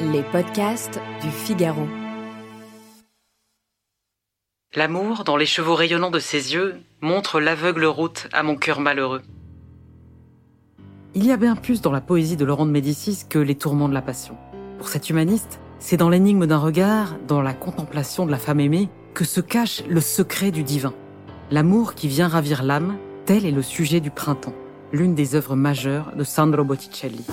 Les podcasts du Figaro. L'amour, dans les chevaux rayonnants de ses yeux, montre l'aveugle route à mon cœur malheureux. Il y a bien plus dans la poésie de Laurent de Médicis que les tourments de la passion. Pour cet humaniste, c'est dans l'énigme d'un regard, dans la contemplation de la femme aimée, que se cache le secret du divin. L'amour qui vient ravir l'âme, tel est le sujet du printemps, l'une des œuvres majeures de Sandro Botticelli.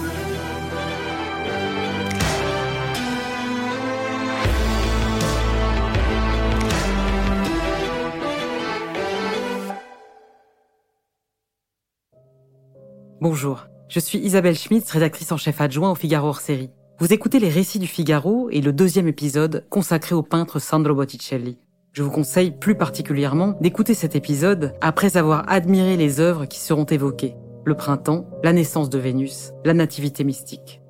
Bonjour, je suis Isabelle Schmitz, rédactrice en chef adjoint au Figaro hors série. Vous écoutez les récits du Figaro et le deuxième épisode consacré au peintre Sandro Botticelli. Je vous conseille plus particulièrement d'écouter cet épisode après avoir admiré les œuvres qui seront évoquées. Le printemps, la naissance de Vénus, la nativité mystique.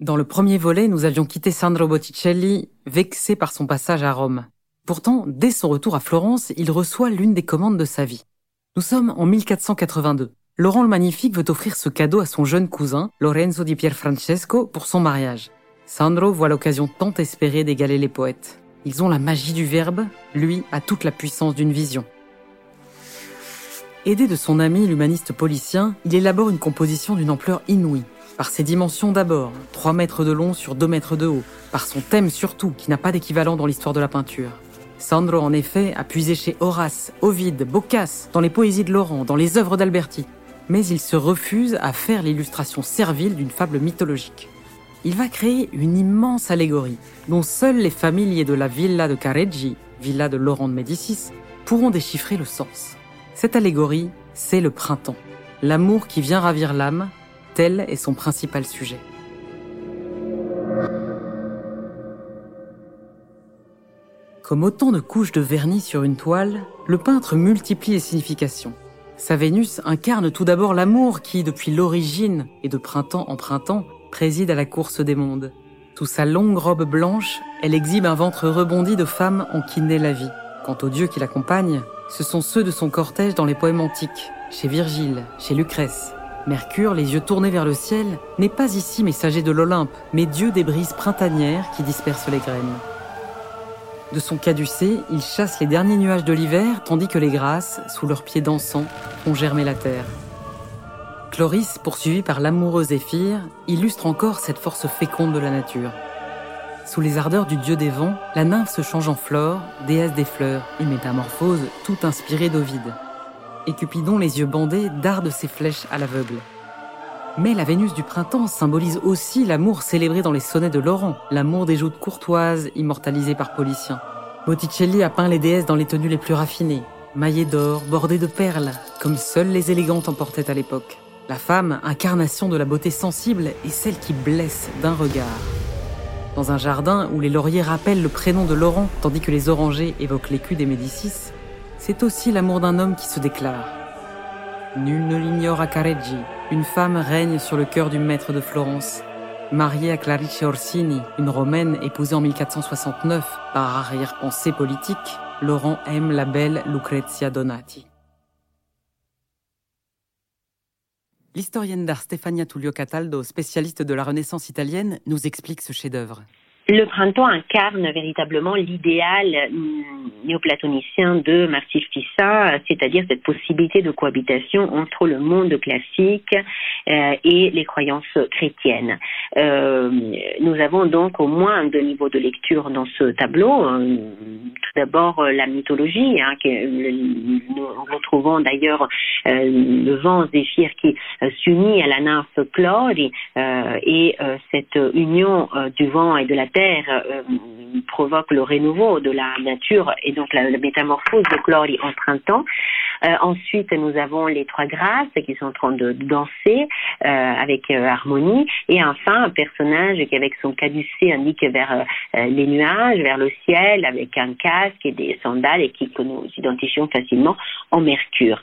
Dans le premier volet, nous avions quitté Sandro Botticelli, vexé par son passage à Rome. Pourtant, dès son retour à Florence, il reçoit l'une des commandes de sa vie. Nous sommes en 1482. Laurent le Magnifique veut offrir ce cadeau à son jeune cousin, Lorenzo di Pierfrancesco, pour son mariage. Sandro voit l'occasion tant espérée d'égaler les poètes. Ils ont la magie du verbe, lui a toute la puissance d'une vision. Aidé de son ami l'humaniste policien, il élabore une composition d'une ampleur inouïe. Par ses dimensions d'abord, 3 mètres de long sur 2 mètres de haut, par son thème surtout, qui n'a pas d'équivalent dans l'histoire de la peinture. Sandro, en effet, a puisé chez Horace, Ovide, Boccace, dans les poésies de Laurent, dans les œuvres d'Alberti. Mais il se refuse à faire l'illustration servile d'une fable mythologique. Il va créer une immense allégorie, dont seules les familiers de la villa de Careggi, villa de Laurent de Médicis, pourront déchiffrer le sens. Cette allégorie, c'est le printemps. L'amour qui vient ravir l'âme, tel est son principal sujet. Comme autant de couches de vernis sur une toile, le peintre multiplie les significations. Sa Vénus incarne tout d'abord l'amour qui, depuis l'origine et de printemps en printemps, préside à la course des mondes. Sous sa longue robe blanche, elle exhibe un ventre rebondi de femme en qui naît la vie. Quant aux dieux qui l'accompagnent, ce sont ceux de son cortège dans les poèmes antiques, chez Virgile, chez Lucrèce. Mercure, les yeux tournés vers le ciel, n'est pas ici messager de l'Olympe, mais dieu des brises printanières qui dispersent les graines. De son caducée, il chasse les derniers nuages de l'hiver, tandis que les grâces, sous leurs pieds dansants, font germer la terre. Chloris, poursuivi par l'amoureux Zéphyr, illustre encore cette force féconde de la nature. Sous les ardeurs du dieu des vents, la nymphe se change en flore, déesse des fleurs, une métamorphose tout inspirée d'Ovide. Et Cupidon, les yeux bandés, darde ses flèches à l'aveugle. Mais la Vénus du printemps symbolise aussi l'amour célébré dans les sonnets de Laurent, l'amour des joutes courtoises immortalisées par Policien. Botticelli a peint les déesses dans les tenues les plus raffinées, maillées d'or, bordées de perles, comme seules les élégantes en portaient à l'époque. La femme, incarnation de la beauté sensible, est celle qui blesse d'un regard. Dans un jardin où les lauriers rappellent le prénom de Laurent tandis que les orangers évoquent l'écu des Médicis, c'est aussi l'amour d'un homme qui se déclare. Nul ne l'ignore à Careggi, une femme règne sur le cœur du maître de Florence. Mariée à Clarice Orsini, une romaine épousée en 1469 par arrière-pensée politique, Laurent aime la belle Lucrezia Donati. L'historienne d'art Stefania Tullio Cataldo, spécialiste de la Renaissance italienne, nous explique ce chef-d'œuvre. Le printemps incarne véritablement l'idéal néoplatonicien de Marcel Fissa, c'est-à-dire cette possibilité de cohabitation entre le monde classique euh, et les croyances chrétiennes. Euh, nous avons donc au moins deux niveaux de lecture dans ce tableau. Euh, tout d'abord la mythologie, hein, nous retrouvons d'ailleurs le vent Zéphyr qui s'unit à la nymphe Chlori et cette union du vent et de la terre euh, provoque le renouveau de la nature et donc la, métamorphose de Chlori en printemps. Euh, ensuite, nous avons les trois grâces qui sont en train de danser euh, avec harmonie. Et enfin, un personnage qui, avec son caducée, indique vers les nuages, vers le ciel, avec un casque et des sandales et qui, que nous identifions facilement en Mercure.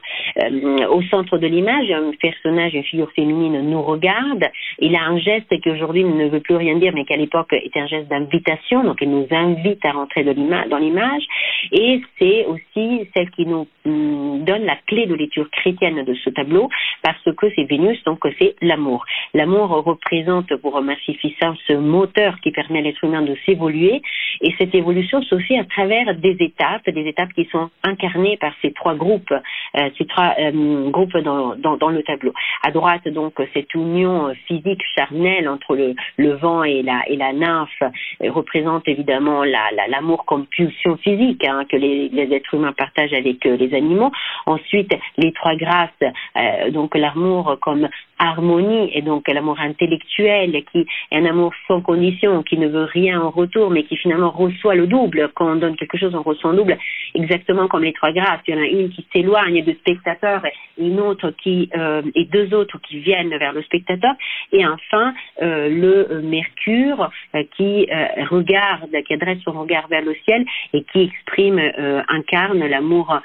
au centre de l'image, un personnage, une figure féminine nous regarde. Il a un geste qui aujourd'hui ne veut plus rien dire, mais qu'à l'époque était un geste d'invitation, donc elle nous invite à rentrer dans l'image, et c'est aussi celle qui nous donne la clé de lecture chrétienne de ce tableau parce que c'est Vénus, donc c'est l'amour. L'amour représente pour Massifissa ce moteur qui permet à l'être humain de s'évoluer et cette évolution se fait à travers des étapes, des étapes qui sont incarnées par ces trois groupes, euh, ces trois euh, groupes dans, dans, dans, le tableau. À droite, donc, cette union physique charnelle entre le, le vent et la, et la nymphe euh, représente évidemment l'amour la, comme pulsion physique hein, que les, les, êtres humains partagent avec euh, les animaux. Ensuite, les trois grâces, euh, donc l'amour comme harmonie et donc l'amour intellectuel qui est un amour sans condition, qui ne veut rien en retour, mais qui finalement reçoit le double. Quand on donne quelque chose, on reçoit un double, exactement comme les trois grâces. Il y en a une qui s'éloigne du spectateur, une autre qui euh, et deux autres qui viennent vers le spectateur, et enfin euh, le Mercure euh, qui euh, regarde, qui adresse son regard vers le ciel et qui exprime, euh, incarne l'amour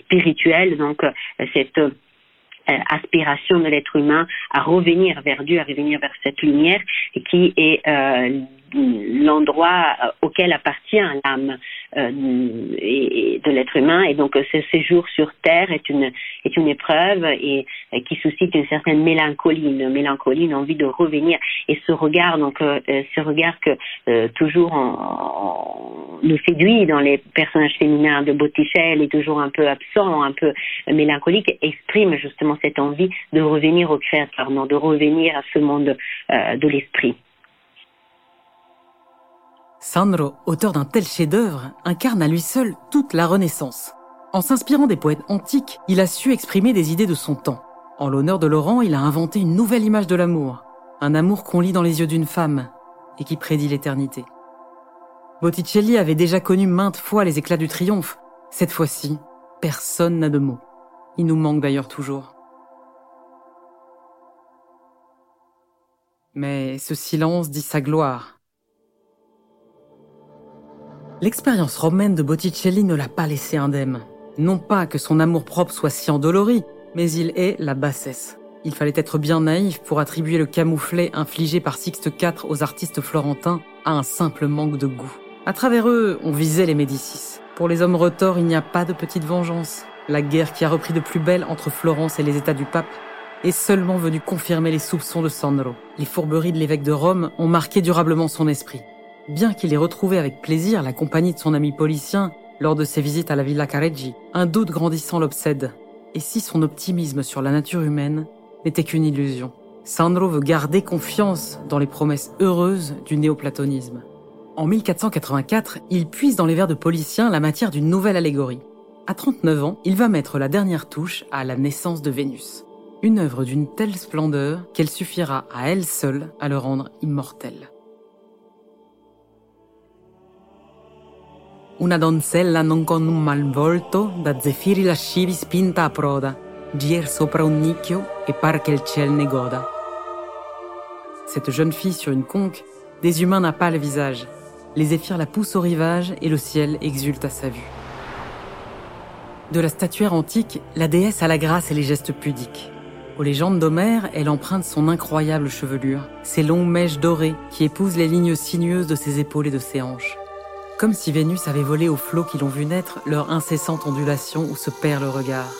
spirituel. Donc cette euh, aspiration de l'être humain à revenir vers Dieu, à revenir vers cette lumière qui est euh, l'endroit euh, auquel appartient l'âme euh, de l'être humain. Et donc ce séjour sur terre est une est une épreuve et, qui suscite une certaine mélancolie une mélancolie envie de revenir. Et ce regard donc euh, ce regard que toujours nous séduit dans les personnages féminins de Botticelli est toujours un peu absent un peu mélancolique exprime justement cette envie de revenir au créateur non de revenir à ce monde de l'esprit Sandro, auteur d'un tel chef-d'œuvre, incarne à lui seul toute la Renaissance. En s'inspirant des poètes antiques, il a su exprimer des idées de son temps. En l'honneur de Laurent, il a inventé une nouvelle image de l'amour, un amour qu'on lit dans les yeux d'une femme et qui prédit l'éternité. Botticelli avait déjà connu maintes fois les éclats du triomphe. Cette fois-ci, personne n'a de mots. Il nous manque d'ailleurs toujours. Mais ce silence dit sa gloire. L'expérience romaine de Botticelli ne l'a pas laissé indemne. Non pas que son amour-propre soit si endolori, mais il est la bassesse. Il fallait être bien naïf pour attribuer le camouflet infligé par Sixte IV aux artistes florentins à un simple manque de goût. À travers eux, on visait les Médicis. Pour les hommes retors, il n'y a pas de petite vengeance. La guerre qui a repris de plus belle entre Florence et les États du pape est seulement venue confirmer les soupçons de Sandro. Les fourberies de l'évêque de Rome ont marqué durablement son esprit. Bien qu'il ait retrouvé avec plaisir la compagnie de son ami policien lors de ses visites à la Villa Careggi, un doute grandissant l'obsède. Et si son optimisme sur la nature humaine n'était qu'une illusion? Sandro veut garder confiance dans les promesses heureuses du néoplatonisme. En 1484, il puise dans les vers de Policien la matière d'une nouvelle allégorie. À 39 ans, il va mettre la dernière touche à la naissance de Vénus. Une œuvre d'une telle splendeur qu'elle suffira à elle seule à le rendre immortel. Una donzella non con un mal volto, da zefiri lascivi spinta a proda, gier sopra un nicchio e par il ciel ne goda. Cette jeune fille sur une conque, des humains n'a pas le visage. Les zéphyrs la poussent au rivage et le ciel exulte à sa vue. De la statuaire antique, la déesse a la grâce et les gestes pudiques. Aux légendes d'Homère, elle emprunte son incroyable chevelure, ses longues mèches dorées qui épousent les lignes sinueuses de ses épaules et de ses hanches comme si Vénus avait volé aux flots qui l'ont vu naître leur incessante ondulation où se perd le regard.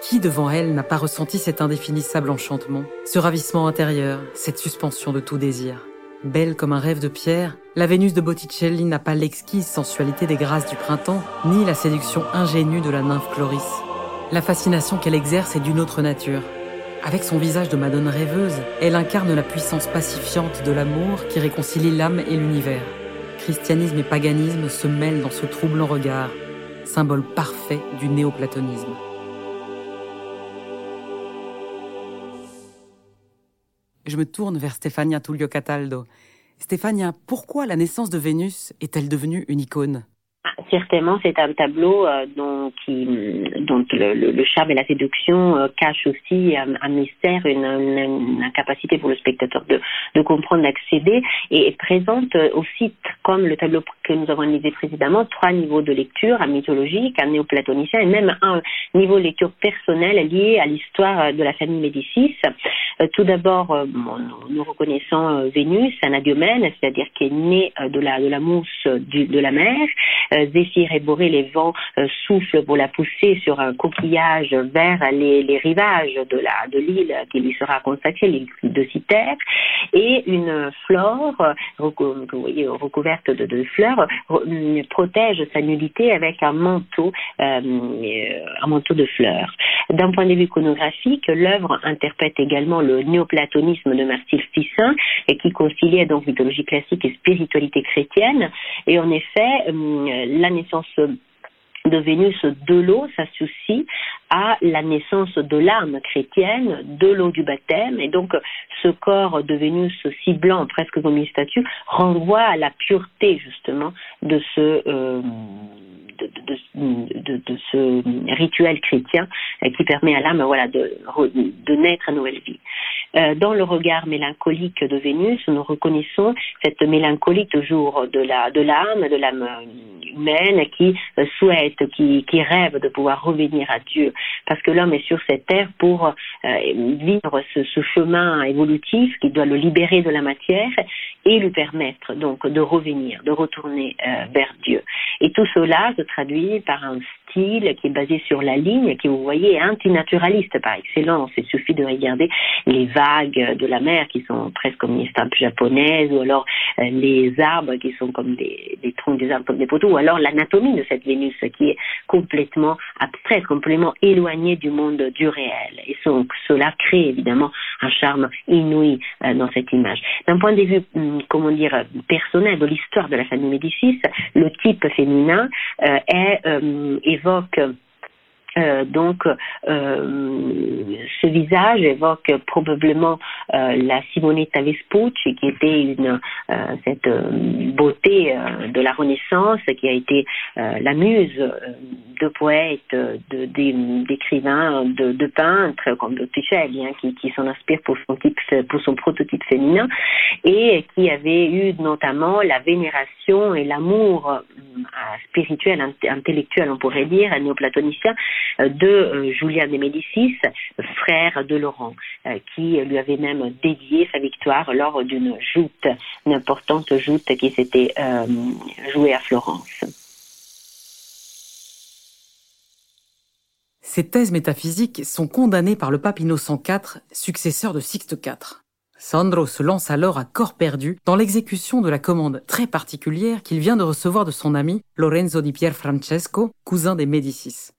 Qui devant elle n'a pas ressenti cet indéfinissable enchantement, ce ravissement intérieur, cette suspension de tout désir? Belle comme un rêve de pierre, la Vénus de Botticelli n'a pas l'exquise sensualité des grâces du printemps, ni la séduction ingénue de la nymphe Chloris. La fascination qu'elle exerce est d'une autre nature. Avec son visage de madone rêveuse, elle incarne la puissance pacifiante de l'amour qui réconcilie l'âme et l'univers christianisme et paganisme se mêlent dans ce troublant regard, symbole parfait du néoplatonisme. Je me tourne vers Stefania Tullio Cataldo. Stefania, pourquoi la naissance de Vénus est-elle devenue une icône? Certainement, c'est un tableau euh, dont, le, le, charme et la séduction euh, cachent aussi un, un mystère, une, incapacité pour le spectateur de, comprendre, d'accéder, et, présente aussi, comme le tableau que nous avons analysé précédemment, trois niveaux de lecture, un mythologique, un néoplatonicien, et même un niveau de lecture personnelle lié à l'histoire de la famille Médicis. tout d'abord, nous, reconnaissons Vénus, anadiomène, c'est-à-dire qui est née de la de la mousse de la mer. Zéphyr et Boré, les vents soufflent pour la pousser sur un coquillage vers les, les rivages de la de l'île qui lui sera consacrée, l'île de Citerre, et une flore recouverte de, fleurs protège sa nudité avec un manteau, un manteau de fleurs. D'un point de vue iconographique, l'œuvre interprète également le néoplatonisme de Marcel Fissin et qui conciliait donc mythologie classique et spiritualité chrétienne. Et en effet, euh, la naissance de Vénus de l'eau s'associe à la naissance de l'âme chrétienne, de l'eau du baptême, et donc ce corps de Vénus si blanc, presque comme une statue, renvoie à la pureté justement de ce euh, de, de, ce rituel chrétien qui permet à l'âme voilà, de, de naître à nouvelle vie. Euh, dans le regard mélancolique de Vénus, nous reconnaissons cette mélancolie toujours de de l'âme, de l'âme humaine qui souhaite, qui, qui rêve de pouvoir revenir à Dieu, parce que l'homme est sur cette terre pour vivre ce, ce, chemin évolutif qui doit le libérer de la matière et lui permettre donc de revenir, de retourner vers Dieu. Et tout cela se traduit par un style qui est basé sur la ligne, qui vous voyez est antinaturaliste par excellence. Il suffit de regarder les vagues de la mer qui sont presque comme une estampes japonaises, ou alors euh, les arbres qui sont comme des, des, troncs des arbres comme des poteaux, ou alors l'anatomie de cette Vénus qui est complètement abstraite, complètement éloignée du monde du réel. Et donc cela crée évidemment un charme inouï euh, dans cette image. D'un point de vue, hum, comment dire, personnel de l'histoire de la famille Médicis, le type féminin euh, est, évoque euh, donc, euh, ce visage évoque probablement euh, la Simonetta Vespucci, qui était une cette beauté de la Renaissance, qui a été la muse de poètes, d'écrivains, de, peintres comme Botticelli, hein, qui, s'en inspire pour son pour son prototype féminin, et qui avait eu notamment la vénération et l'amour spirituel, intellectuel, on pourrait dire, néoplatonicien, de euh, Julien de Médicis, frère de Laurent, euh, qui lui avait même dédié sa victoire lors d'une joute, une importante joute qui s'était euh, jouée à Florence. Ces thèses métaphysiques sont condamnées par le pape Innocent IV, successeur de Sixte IV. Sandro se lance alors à corps perdu dans l'exécution de la commande très particulière qu'il vient de recevoir de son ami Lorenzo di Pier Francesco, cousin des Médicis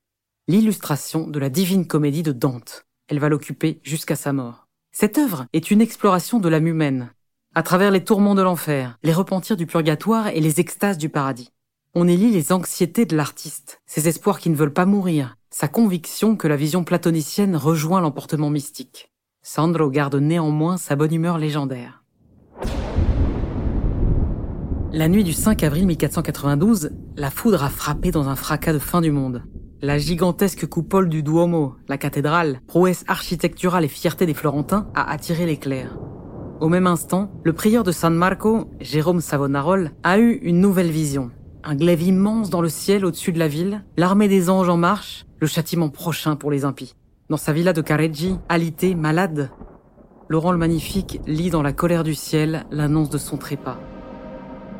l'illustration de la divine comédie de Dante. Elle va l'occuper jusqu'à sa mort. Cette œuvre est une exploration de l'âme humaine, à travers les tourments de l'enfer, les repentirs du purgatoire et les extases du paradis. On y lit les anxiétés de l'artiste, ses espoirs qui ne veulent pas mourir, sa conviction que la vision platonicienne rejoint l'emportement mystique. Sandro garde néanmoins sa bonne humeur légendaire. La nuit du 5 avril 1492, la foudre a frappé dans un fracas de fin du monde. La gigantesque coupole du Duomo, la cathédrale, prouesse architecturale et fierté des Florentins, a attiré l'éclair. Au même instant, le prieur de San Marco, Jérôme Savonarole, a eu une nouvelle vision. Un glaive immense dans le ciel au-dessus de la ville, l'armée des anges en marche, le châtiment prochain pour les impies. Dans sa villa de Careggi, alité, malade, Laurent le Magnifique lit dans la colère du ciel l'annonce de son trépas.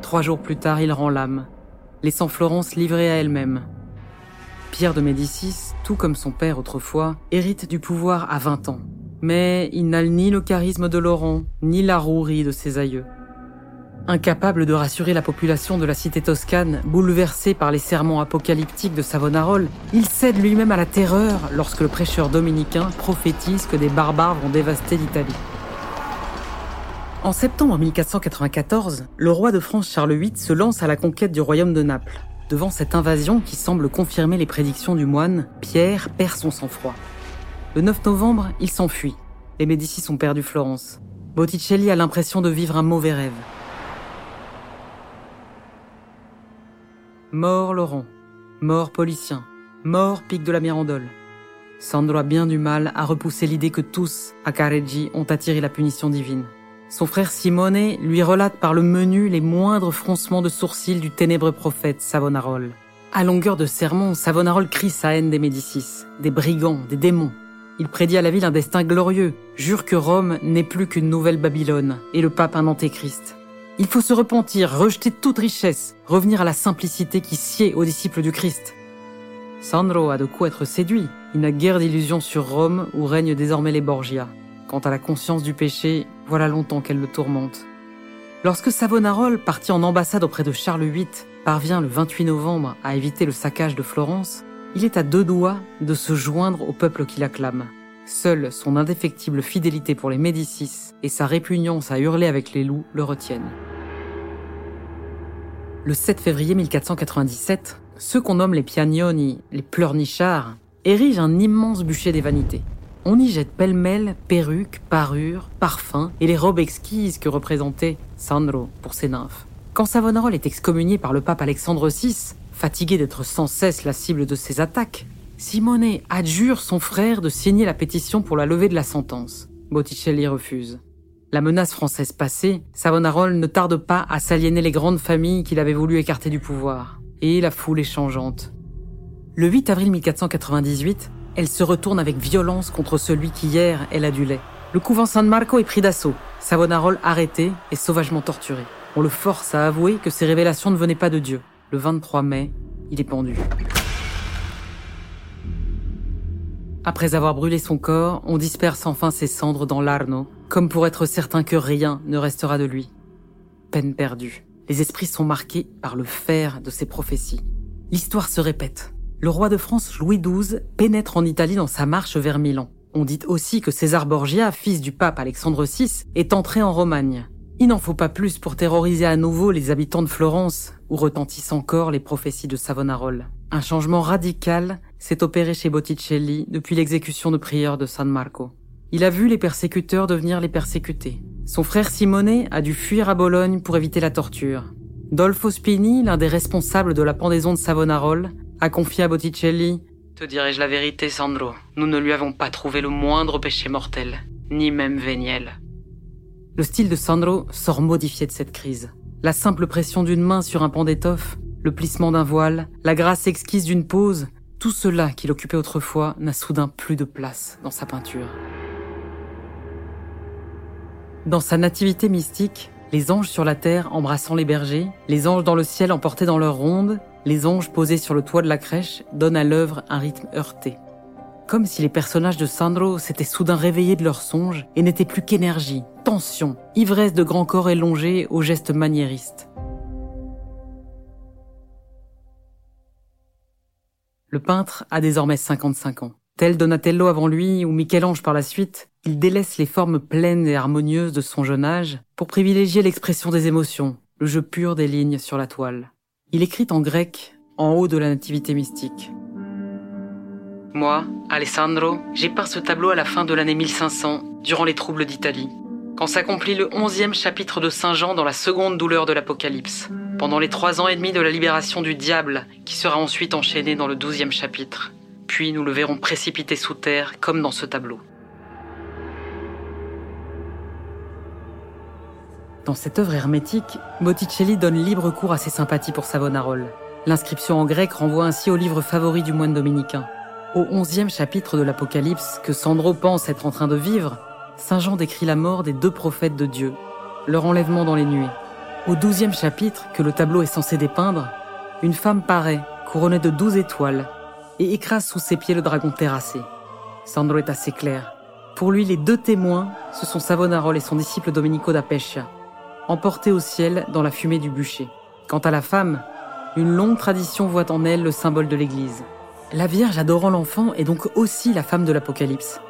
Trois jours plus tard, il rend l'âme, laissant Florence livrée à elle-même, Pierre de Médicis, tout comme son père autrefois, hérite du pouvoir à 20 ans. Mais il n'a ni le charisme de Laurent, ni la rouerie de ses aïeux. Incapable de rassurer la population de la cité toscane, bouleversée par les sermons apocalyptiques de Savonarole, il cède lui-même à la terreur lorsque le prêcheur dominicain prophétise que des barbares vont dévaster l'Italie. En septembre 1494, le roi de France Charles VIII se lance à la conquête du royaume de Naples. Devant cette invasion qui semble confirmer les prédictions du moine, Pierre perd son sang-froid. Le 9 novembre, il s'enfuit. Les Médicis ont perdu Florence. Botticelli a l'impression de vivre un mauvais rêve. Mort Laurent. Mort Policien. Mort Pic de la Mirandole. Sandro a bien du mal à repousser l'idée que tous, à Careggi, ont attiré la punition divine. Son frère Simone lui relate par le menu les moindres froncements de sourcils du ténébreux prophète Savonarole. À longueur de sermon, Savonarole crie sa haine des Médicis, des brigands, des démons. Il prédit à la ville un destin glorieux, jure que Rome n'est plus qu'une nouvelle Babylone et le pape un antéchrist. Il faut se repentir, rejeter toute richesse, revenir à la simplicité qui sied aux disciples du Christ. Sandro a de quoi être séduit. Il n'a guère d'illusions sur Rome où règnent désormais les Borgia. Quant à la conscience du péché, voilà longtemps qu'elle le tourmente. Lorsque Savonarole, parti en ambassade auprès de Charles VIII, parvient le 28 novembre à éviter le saccage de Florence, il est à deux doigts de se joindre au peuple qui l'acclame. Seule son indéfectible fidélité pour les Médicis et sa répugnance à hurler avec les loups le retiennent. Le 7 février 1497, ceux qu'on nomme les Piagnoni, les pleurnichards, érigent un immense bûcher des vanités. On y jette pêle-mêle perruques, parures, parfums et les robes exquises que représentait Sandro pour ses nymphes. Quand Savonarola est excommunié par le pape Alexandre VI, fatigué d'être sans cesse la cible de ses attaques, Simone adjure son frère de signer la pétition pour la levée de la sentence. Botticelli refuse. La menace française passée, Savonarola ne tarde pas à s'aliéner les grandes familles qu'il avait voulu écarter du pouvoir. Et la foule est changeante. Le 8 avril 1498, elle se retourne avec violence contre celui qui hier elle adulait. Le couvent San Marco est pris d'assaut, Savonarola arrêté et sauvagement torturé. On le force à avouer que ses révélations ne venaient pas de Dieu. Le 23 mai, il est pendu. Après avoir brûlé son corps, on disperse enfin ses cendres dans l'Arno, comme pour être certain que rien ne restera de lui. Peine perdue. Les esprits sont marqués par le fer de ses prophéties. L'histoire se répète. Le roi de France Louis XII pénètre en Italie dans sa marche vers Milan. On dit aussi que César Borgia, fils du pape Alexandre VI, est entré en Romagne. Il n'en faut pas plus pour terroriser à nouveau les habitants de Florence, où retentissent encore les prophéties de Savonarola. Un changement radical s'est opéré chez Botticelli depuis l'exécution de prière de San Marco. Il a vu les persécuteurs devenir les persécutés. Son frère Simone a dû fuir à Bologne pour éviter la torture. Dolfo Spini, l'un des responsables de la pendaison de Savonarola, a confié à Botticelli Te dirai-je la vérité, Sandro Nous ne lui avons pas trouvé le moindre péché mortel, ni même véniel. Le style de Sandro sort modifié de cette crise. La simple pression d'une main sur un pan d'étoffe, le plissement d'un voile, la grâce exquise d'une pose, tout cela qu'il occupait autrefois n'a soudain plus de place dans sa peinture. Dans sa nativité mystique, les anges sur la terre embrassant les bergers, les anges dans le ciel emportés dans leurs rondes, les anges posés sur le toit de la crèche donnent à l'œuvre un rythme heurté. Comme si les personnages de Sandro s'étaient soudain réveillés de leurs songes et n'étaient plus qu'énergie, tension, ivresse de grands corps élongés aux gestes maniéristes. Le peintre a désormais 55 ans. Tel Donatello avant lui ou Michel-Ange par la suite, il délaisse les formes pleines et harmonieuses de son jeune âge pour privilégier l'expression des émotions, le jeu pur des lignes sur la toile. Il écrit en grec, en haut de la nativité mystique. Moi, Alessandro, j'ai peint ce tableau à la fin de l'année 1500, durant les troubles d'Italie, quand s'accomplit le onzième chapitre de Saint Jean dans la seconde douleur de l'Apocalypse, pendant les trois ans et demi de la libération du diable, qui sera ensuite enchaîné dans le douzième chapitre. Puis nous le verrons précipité sous terre, comme dans ce tableau. Dans cette œuvre hermétique, Botticelli donne libre cours à ses sympathies pour Savonarola. L'inscription en grec renvoie ainsi au livre favori du moine dominicain. Au onzième chapitre de l'Apocalypse, que Sandro pense être en train de vivre, Saint Jean décrit la mort des deux prophètes de Dieu, leur enlèvement dans les nuées. Au douzième chapitre, que le tableau est censé dépeindre, une femme paraît, couronnée de douze étoiles, et écrase sous ses pieds le dragon terrassé. Sandro est assez clair. Pour lui, les deux témoins, ce sont Savonarola et son disciple Domenico da Pescia emportée au ciel dans la fumée du bûcher. Quant à la femme, une longue tradition voit en elle le symbole de l'Église. La Vierge adorant l'enfant est donc aussi la femme de l'Apocalypse.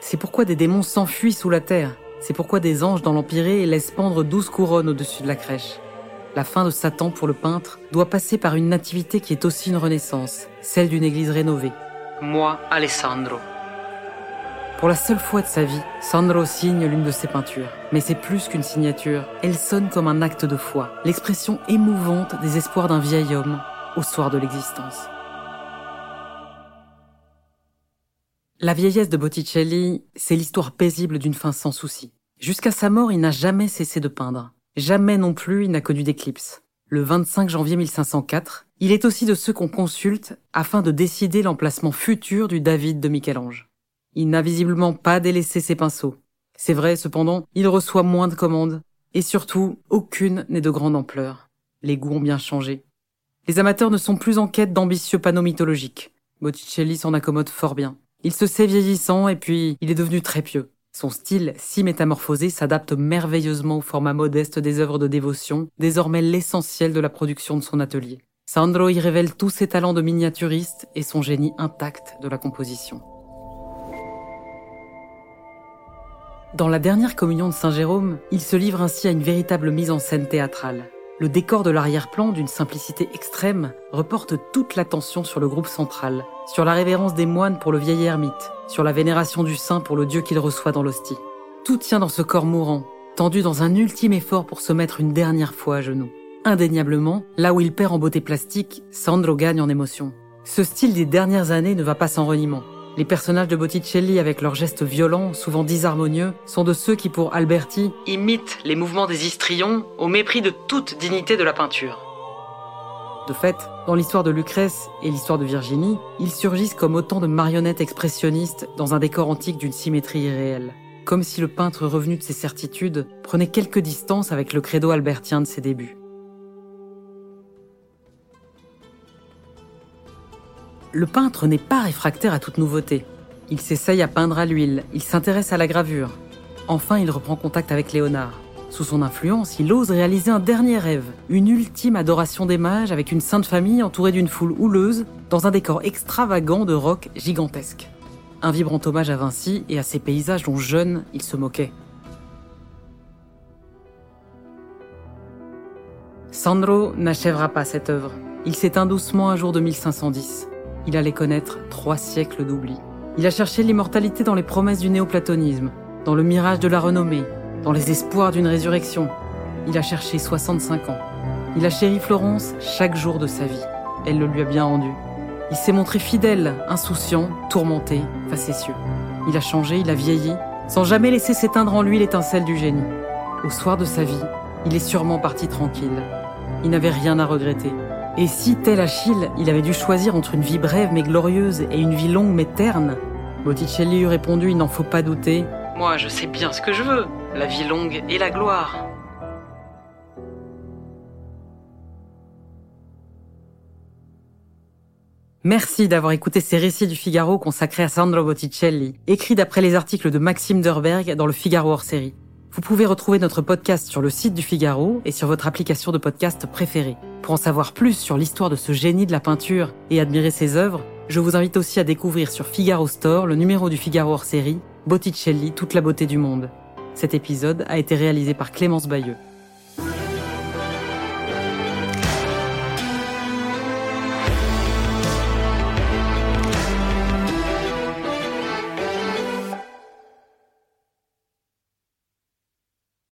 C'est pourquoi des démons s'enfuient sous la terre. C'est pourquoi des anges dans l'Empyrée laissent pendre douze couronnes au-dessus de la crèche. La fin de Satan pour le peintre doit passer par une nativité qui est aussi une renaissance, celle d'une église rénovée. Moi, Alessandro, pour la seule fois de sa vie, Sandro signe l'une de ses peintures. Mais c'est plus qu'une signature, elle sonne comme un acte de foi, l'expression émouvante des espoirs d'un vieil homme au soir de l'existence. La vieillesse de Botticelli, c'est l'histoire paisible d'une fin sans souci. Jusqu'à sa mort, il n'a jamais cessé de peindre. Jamais non plus il n'a connu d'éclipse. Le 25 janvier 1504, il est aussi de ceux qu'on consulte afin de décider l'emplacement futur du David de Michel-Ange. Il n'a visiblement pas délaissé ses pinceaux. C'est vrai, cependant, il reçoit moins de commandes. Et surtout, aucune n'est de grande ampleur. Les goûts ont bien changé. Les amateurs ne sont plus en quête d'ambitieux panneaux mythologiques. Botticelli s'en accommode fort bien. Il se sait vieillissant et puis il est devenu très pieux. Son style, si métamorphosé, s'adapte merveilleusement au format modeste des œuvres de dévotion, désormais l'essentiel de la production de son atelier. Sandro y révèle tous ses talents de miniaturiste et son génie intact de la composition. Dans la dernière communion de Saint Jérôme, il se livre ainsi à une véritable mise en scène théâtrale. Le décor de l'arrière-plan, d'une simplicité extrême, reporte toute l'attention sur le groupe central, sur la révérence des moines pour le vieil ermite, sur la vénération du saint pour le Dieu qu'il reçoit dans l'hostie. Tout tient dans ce corps mourant, tendu dans un ultime effort pour se mettre une dernière fois à genoux. Indéniablement, là où il perd en beauté plastique, Sandro gagne en émotion. Ce style des dernières années ne va pas sans reniement. Les personnages de Botticelli, avec leurs gestes violents, souvent disharmonieux, sont de ceux qui, pour Alberti, imitent les mouvements des histrions au mépris de toute dignité de la peinture. De fait, dans l'histoire de Lucrèce et l'histoire de Virginie, ils surgissent comme autant de marionnettes expressionnistes dans un décor antique d'une symétrie irréelle. Comme si le peintre revenu de ses certitudes prenait quelques distances avec le credo albertien de ses débuts. Le peintre n'est pas réfractaire à toute nouveauté. Il s'essaye à peindre à l'huile, il s'intéresse à la gravure. Enfin, il reprend contact avec Léonard. Sous son influence, il ose réaliser un dernier rêve, une ultime adoration des mages avec une sainte famille entourée d'une foule houleuse, dans un décor extravagant de roc gigantesque. Un vibrant hommage à Vinci et à ses paysages dont jeune il se moquait. Sandro n'achèvera pas cette œuvre. Il s'éteint doucement un jour de 1510 il allait connaître trois siècles d'oubli. Il a cherché l'immortalité dans les promesses du néoplatonisme, dans le mirage de la renommée, dans les espoirs d'une résurrection. Il a cherché 65 ans. Il a chéri Florence chaque jour de sa vie. Elle le lui a bien rendu. Il s'est montré fidèle, insouciant, tourmenté, facétieux. Il a changé, il a vieilli, sans jamais laisser s'éteindre en lui l'étincelle du génie. Au soir de sa vie, il est sûrement parti tranquille. Il n'avait rien à regretter. Et si, tel Achille, il avait dû choisir entre une vie brève mais glorieuse et une vie longue mais terne, Botticelli eût répondu, il n'en faut pas douter, Moi je sais bien ce que je veux, la vie longue et la gloire. Merci d'avoir écouté ces récits du Figaro consacrés à Sandro Botticelli, écrits d'après les articles de Maxime Derberg dans le Figaro hors série. Vous pouvez retrouver notre podcast sur le site du Figaro et sur votre application de podcast préférée. Pour en savoir plus sur l'histoire de ce génie de la peinture et admirer ses œuvres, je vous invite aussi à découvrir sur Figaro Store le numéro du Figaro hors série, Botticelli, toute la beauté du monde. Cet épisode a été réalisé par Clémence Bayeux.